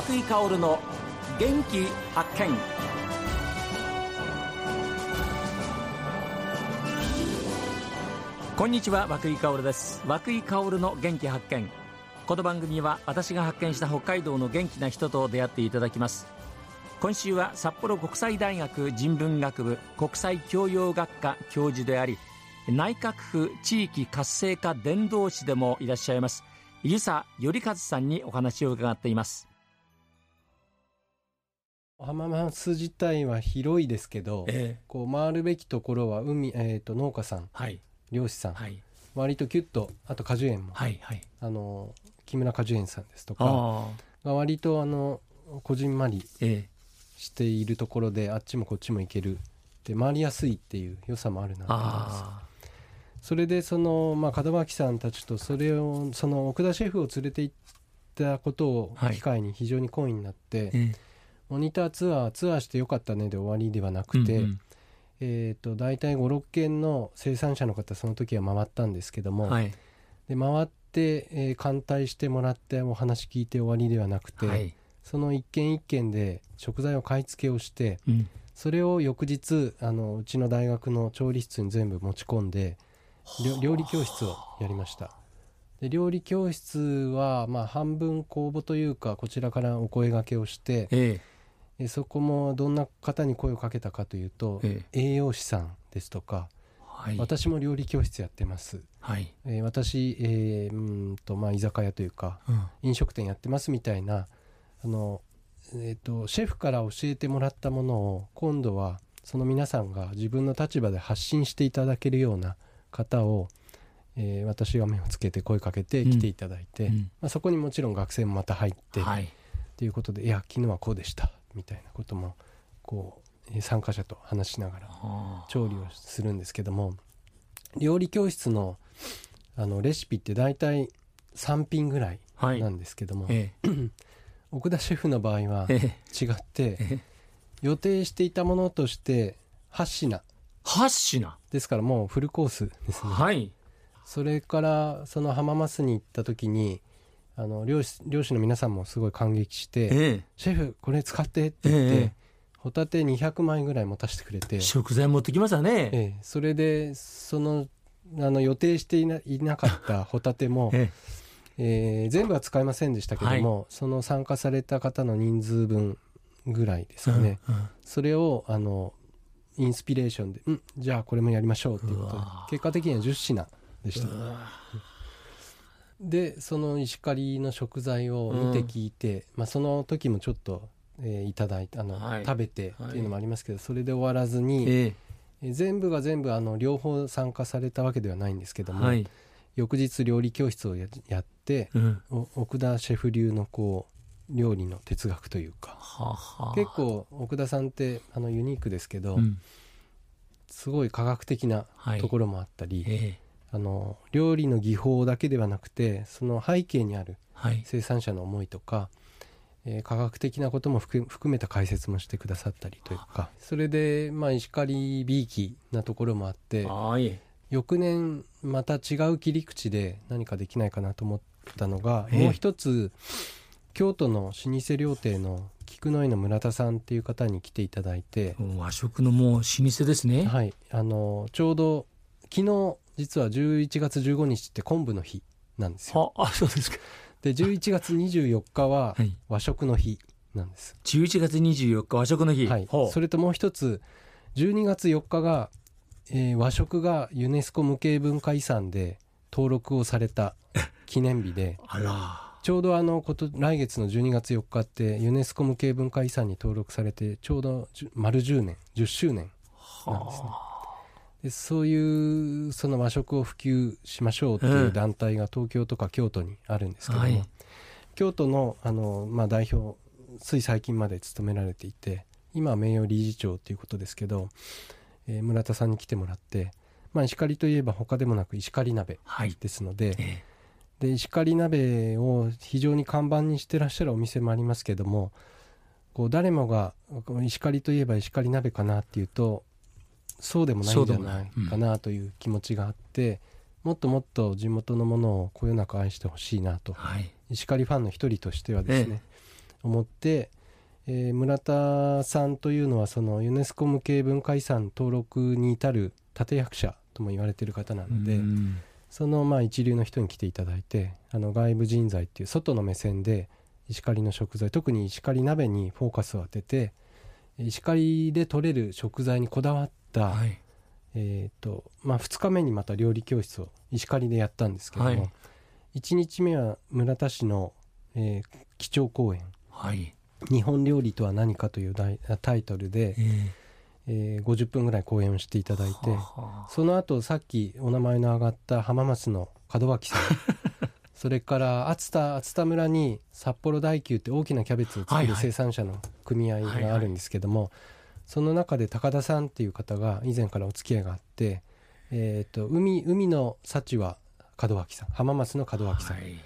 松井香の元気発見。こんにちは和井香です。和井香の元気発見。この番組は私が発見した北海道の元気な人と出会っていただきます。今週は札幌国際大学人文学部国際教養学科教授であり内閣府地域活性化伝道師でもいらっしゃいます湯佐頼和さんにお話を伺っています。浜松自体は広いですけど、ええ、こう回るべきところは海、えーと、農家さん、はい、漁師さん、はい、割とキュッとあと果樹園も、はいはい、あの木村果樹園さんですとかが割とあのこじんまりしているところで、ええ、あっちもこっちも行けるで回りやすいっていう良さもあるなと思います。それでその、まあ、門脇さんたちとそれをその奥田シェフを連れて行ったことを機会に非常に好意になって、はい、モニターツアーツアーしてよかったねで終わりではなくて、うんうん、えーと、大体56軒の生産者の方その時は回ったんですけども、はい、で回って、えー、艦隊してもらってお話聞いて終わりではなくて、はい、その一軒一軒で食材を買い付けをして、うん、それを翌日あのうちの大学の調理室に全部持ち込んで料理教室をやりました。で料理教室はまあ半分公募というかこちらからお声がけをして、ええ、そこもどんな方に声をかけたかというと、ええ、栄養士さんですとか、はい、私も料理教室やってます、はい。えー、私、えー、うんとまあ、居酒屋というか、うん、飲食店やってますみたいなあの、えーとシェフから教えてもらったものを今度はその皆さんが自分の立場で発信していただけるような方を、えー、私が目をつけて声かけて来ていただいて、うん、まあ、そこにもちろん学生もまた入って、はい、っていうことでいや昨日はこうでしたみたいなこともこう参加者と話しながら調理をするんですけども料理教室のあのレシピって大体3品ぐらいなんですけども、はいええ、奥田シェフの場合は違って、え、予定していたものとして8品。8品。ですからもうフルコースですね。はい。それからその浜松に行った時にあの漁師漁師の皆さんもすごい感激して、ええ、シェフこれ使ってって言って、え、ホタテ200枚ぐらい持たせてくれて。食材持ってきましたね、ええ、それでそのあの予定していないなかったホタテも、ええ。ー、全部は使いませんでしたけども、はい、その参加された方の人数分ぐらいですかね、うんうん、それをあのインスピレーションで、うん、じゃあこれもやりましょうっていうことで、結果的には10品でした。で、その石狩の食材を見て聞いて、うん、まあその時もちょっと、えー、いただいて、あの、はい、食べてっていうのもありますけど、それで終わらずに、えー、全部が全部あの両方参加されたわけではないんですけども、はい、翌日料理教室をやって、うん、奥田シェフ流のこう料理の哲学というか、はは結構奥田さんってあのユニークですけど、うん、すごい科学的なところもあったり、はいえ。ー、あの料理の技法だけではなくてその背景にある生産者の思いとか、はい、えー、科学的なことも含めた解説もしてくださったりというかそれで、まあ、石狩びいきなところもあって翌年また違う切り口で何かできないかなと思ったのが、えー、もう一つ京都の老舗料亭の菊の井の村田さんっていう方に来ていただいて和食のもう老舗ですね。はい。あのちょうど昨日実は11月15日って昆布の日なんですよ。あそうですか。で11月24日は和食の日なんです、はい、11月24日和食の日。はい。それともう一つ12月4日が、えー、和食がユネスコ無形文化遺産で登録をされた記念日で。あら。ちょうどあのこと来月の12月4日ってユネスコ無形文化遺産に登録されてちょうど丸10年10周年なんですね。でそういうその和食を普及しましょうっていう団体が東京とか京都にあるんですけども、はい、京都のあの、まあ、代表つい最近まで務められていて今は名誉理事長ということですけど、えー、村田さんに来てもらって、まあ、石狩といえば他でもなく石狩鍋ですので、はいえ。ーで石狩鍋を非常に看板にしてらっしゃるお店もありますけどもこう誰もが石狩といえば石狩鍋かなっていうとそうでもないんじゃないかなという気持ちがあって、うん、もっともっと地元のものをこよなく愛してほしいなと、はい、石狩ファンの一人としてはですね、思って、えー、村田さんというのはそのユネスコ無形文化遺産登録に至る立役者とも言われている方なので、そのまあ一流の人に来ていただいてあの外部人材っていう外の目線で石狩の食材特に石狩鍋にフォーカスを当てて石狩で取れる食材にこだわった、はい、えーとまあ、2日目にまた料理教室を石狩でやったんですけども、はい、1日目は村田市の、えー、基調講演、はい、日本料理とは何か」というタイトルで、えー。えー、50分ぐらい講演をしていただいてその後さっきお名前の上がった浜松の門脇さん それから熱田熱田村に札幌大久って大きなキャベツを作る生産者の組合があるんですけども、その中で高田さんっていう方が以前からお付き合いがあって、えーと、海海の幸は門脇さん浜松の門脇さん、はい、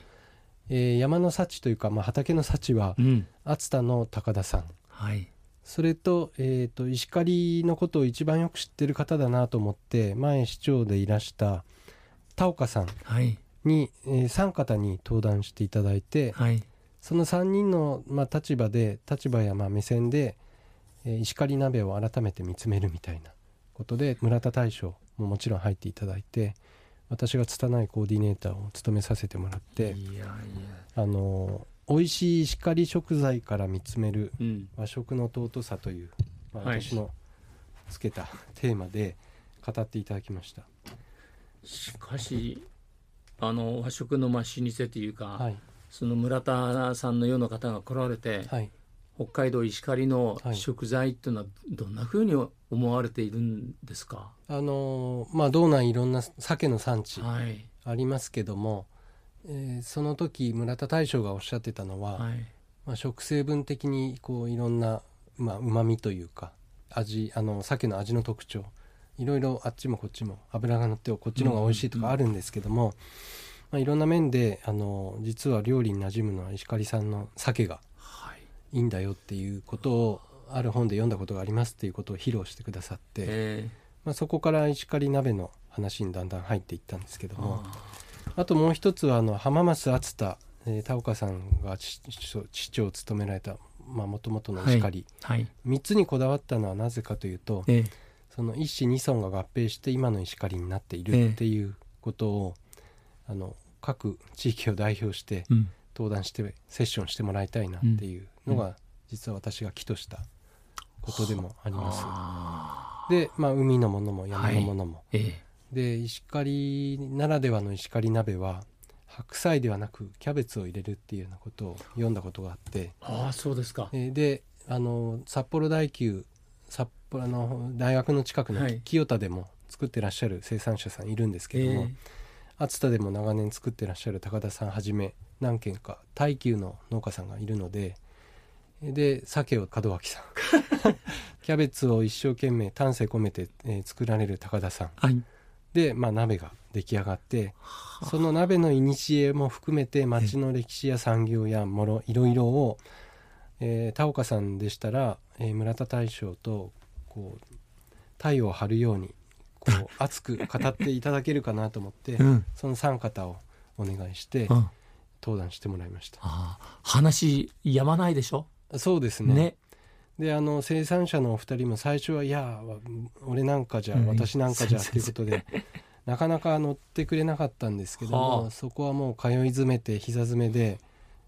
えー、山の幸というか、まあ、畑の幸は熱田の高田さん、はい、それと,、えーと、石狩のことを一番よく知ってる方だなと思って前市長でいらした田岡さんに、えー、3方に登壇していただいて、はい、その3人の、まあ、立場で立場やまあ目線で、えー、石狩鍋を改めて見つめるみたいなことで村田大将ももちろん入っていただいて私が拙いコーディネーターを務めさせてもらってあの美味しい石狩食材から見つめる和食の尊さという、まあ、私のつけたテーマで語っていただきました。しかしあの和食のまあ老舗というか、はい、その村田さんのような方が来られて、はい、北海道石狩の食材っていうのはどんなふうに思われているんですか、あのまあ道内いろんな鮭の産地ありますけども、はい、えー、その時村田大将がおっしゃってたのは、はい、まあ、食成分的にこういろんなうまみというか味あの鮭の味の特徴いろいろあっちもこっちも脂が乗ってこっちの方が美味しいとかあるんですけども、まあ、いろんな面であの実は料理に馴染むのは石狩さんの鮭がい。いんだよっていうことをある本で読んだことがありますっていうことを披露してくださって、まあ、そこから石狩鍋の話にだんだん入っていったんですけどもあともう一つはあの浜松熱田、えー、田岡さんが市長を務められたもともとの石狩、はい。はい、3つにこだわったのはなぜかというと、えー、その一子二孫が合併して今の石狩になっているっていうことを、えー、あの各地域を代表して登壇してセッションしてもらいたいなっていうのが、実は私が起としたことでもあります。で、まあ、海のものも山のものも。はいええ、で石狩ならではの石狩鍋は白菜ではなくキャベツを入れるっていうようなことを読んだことがあって。ああそうですか、えー、であの札幌大久札幌の大学の近くの清田でも作ってらっしゃる生産者さんいるんですけども、はい、熱田でも長年作ってらっしゃる高田さんはじめ何軒か耐久の農家さんがいるのでで鮭を門脇さん。キャベツを一生懸命丹精込めて、えー、作られる高田さん、はい、で、まあ、鍋が出来上がってその鍋の古も含めて町の歴史や産業やもろいろいろを、えー、田岡さんでしたら、えー、村田大将とこう太陽を張るようにこう熱く語っていただけるかなと思って、うん、その三方をお願いして、うん、登壇してもらいました。話やまないでしょ？そうですね。ね。であの生産者のお二人も最初はいや俺なんかじゃ、うん、私なんかじゃっていうことでなかなか乗ってくれなかったんですけどもそこはもう通い詰めて膝詰めで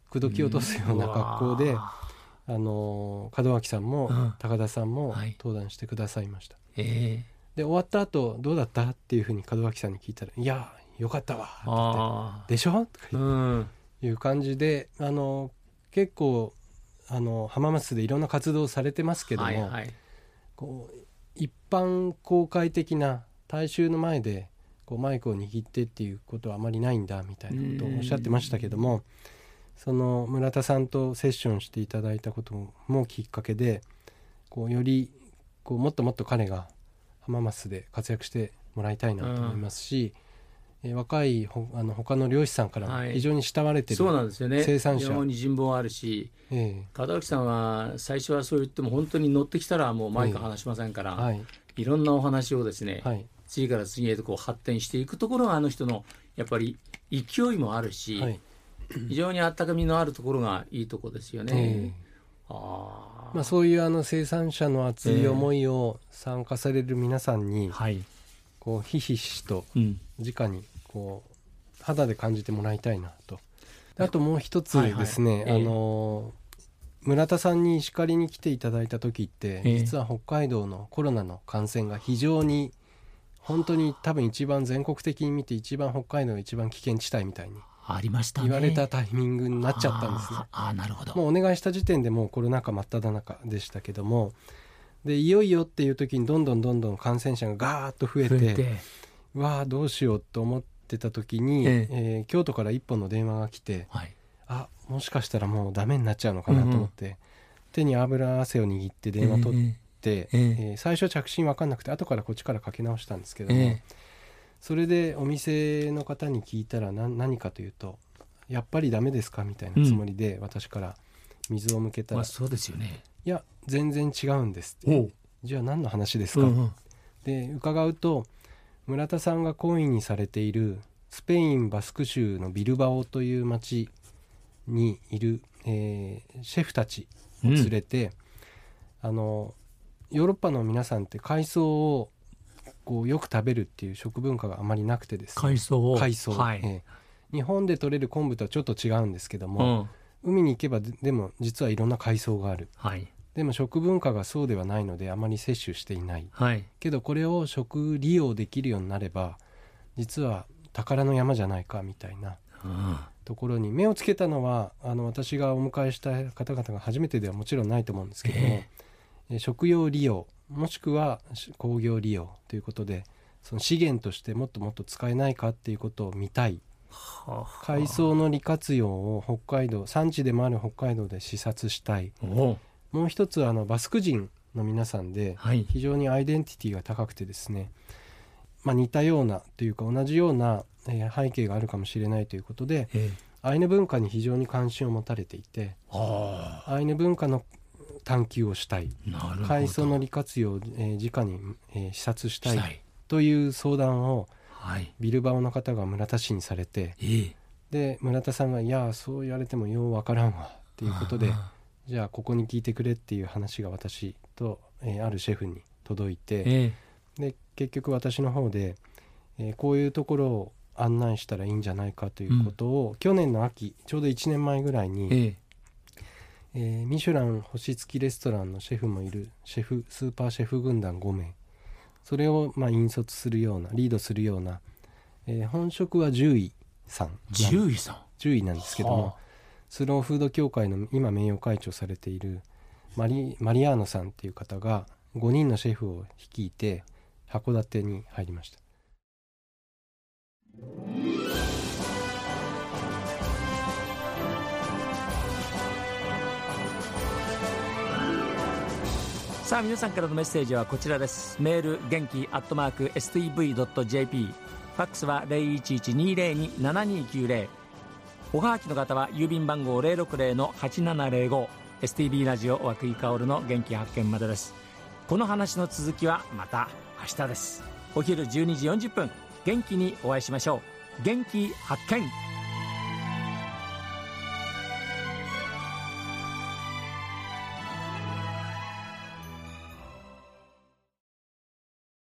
口説き落とすような格好で、うん、あの門脇さんも、高田さんも登壇してくださいました。はい、で終わった後どうだった？っていうふうに門脇さんに聞いたら「いやよかったわ」って「でしょ?」とかいう感じであの結構あの浜松でいろんな活動をされてますけども、はいはい、こう一般公開的な大衆の前でこうマイクを握ってっていうことはあまりないんだみたいなことをおっしゃってましたけどもその村田さんとセッションしていただいたこともきっかけでこうよりこうもっともっと彼が浜松で活躍してもらいたいなと思いますし、えー、若いほあの他の漁師さんから非常に慕われてる、はい、そうなんですよね。生産者。非常に人望あるし、えー、門脇さんは最初はそう言っても本当に乗ってきたらもうマイク離しませんから、えーはい、いろんなお話をですね、はい、次から次へとこう発展していくところがあの人のやっぱり勢いもあるし、はい、非常にあったかみのあるところがいいところですよね。えー、あまあ、そういうあの生産者の熱い思いを参加される皆さんに、はい、こうひしひしと直にこう肌で感じてもらいたいなと。あともう一つですね、はいはい、あの村田さんに叱りに来ていただいた時って、実は北海道のコロナの感染が非常に本当に多分一番全国的に見て一番北海道の一番危険地帯みたいにありました、言われたタイミングになっちゃったんですね。あなるほど。もうお願いした時点でもうコロナ禍真っ只中でしたけどもでいよいよっていう時にどんどんどんどん感染者がガーッと増えてわあどうしようと思ってた時に、ええ。えー、京都から一本の電話が来て、はい、あもしかしたらもうダメになっちゃうのかなと思って、うん。うん、手に油汗を握って電話取って、えー、えー、最初着信分かんなくて後からこっちからかけ直したんですけども、えー、それでお店の方に聞いたら何かというと「やっぱりダメですか?」みたいなつもりで私から水を向けたら「まあ、そうですよね。いや全然違うんです」って「じゃあ何の話ですか?うんうん」で伺うと村田さんが懇意にされているスペイン・バスク州のビルバオという町にいる、えー、シェフたちを連れて、うん、あのヨーロッパの皆さんって海藻をこうよく食べるっていう食文化があまりなくてですね。海藻。海藻、はい。えー、日本で採れる昆布とはちょっと違うんですけども、うん、海に行けばでも実はいろんな海藻がある、はい、でも食文化がそうではないのであまり摂取していない、はい、けどこれを食利用できるようになれば実は宝の山じゃないかみたいなところに目をつけたのはあの私がお迎えした方々が初めてではもちろんないと思うんですけども、えー、食用利用もしくは工業利用ということでその資源としてもっともっと使えないかっていうことを見たい。海藻の利活用を北海道産地でもある北海道で視察したい。もう一つあのバスク人の皆さんで非常にアイデンティティが高くてですね、まあ、似たようなというか同じようなえ背景があるかもしれないということで、えアイヌ文化に非常に関心を持たれていてアイヌ文化の探求をしたい。海藻の利活用を、えー、直に、えー、視察したい。という相談を、はい、ビルバオの方が村田市にされて、えで村田さんが「いやそう言われてもようわからんわ」っていうことでじゃあここに聞いてくれっていう話が私と、えー、あるシェフに届いて、で結局私の方で、えー、こういうところを案内したらいいんじゃないかということを、うん、去年の秋ちょうど1年前ぐらいに、えええー、ミシュラン星付きレストランのシェフもいる。シェフスーパーシェフ軍団5名。それをまあ引率するようなリードするような、えー、本職は獣医さん。獣医さん？獣医なんですけども、はあ、スローフード協会の今名誉会長されているマリマリアーノさんっていう方が5人のシェフを率いて函館に入りましたさあ皆さんからのメッセージはこちらです。メール元気アットマーク STV.jp ファックスは0112027290おはがきの方は郵便番号060-8705 STB ラジオ和久井薫の元気発見までです。この話の続きはまた明日です。お昼12時40分。元気にお会いしましょう。元気発見。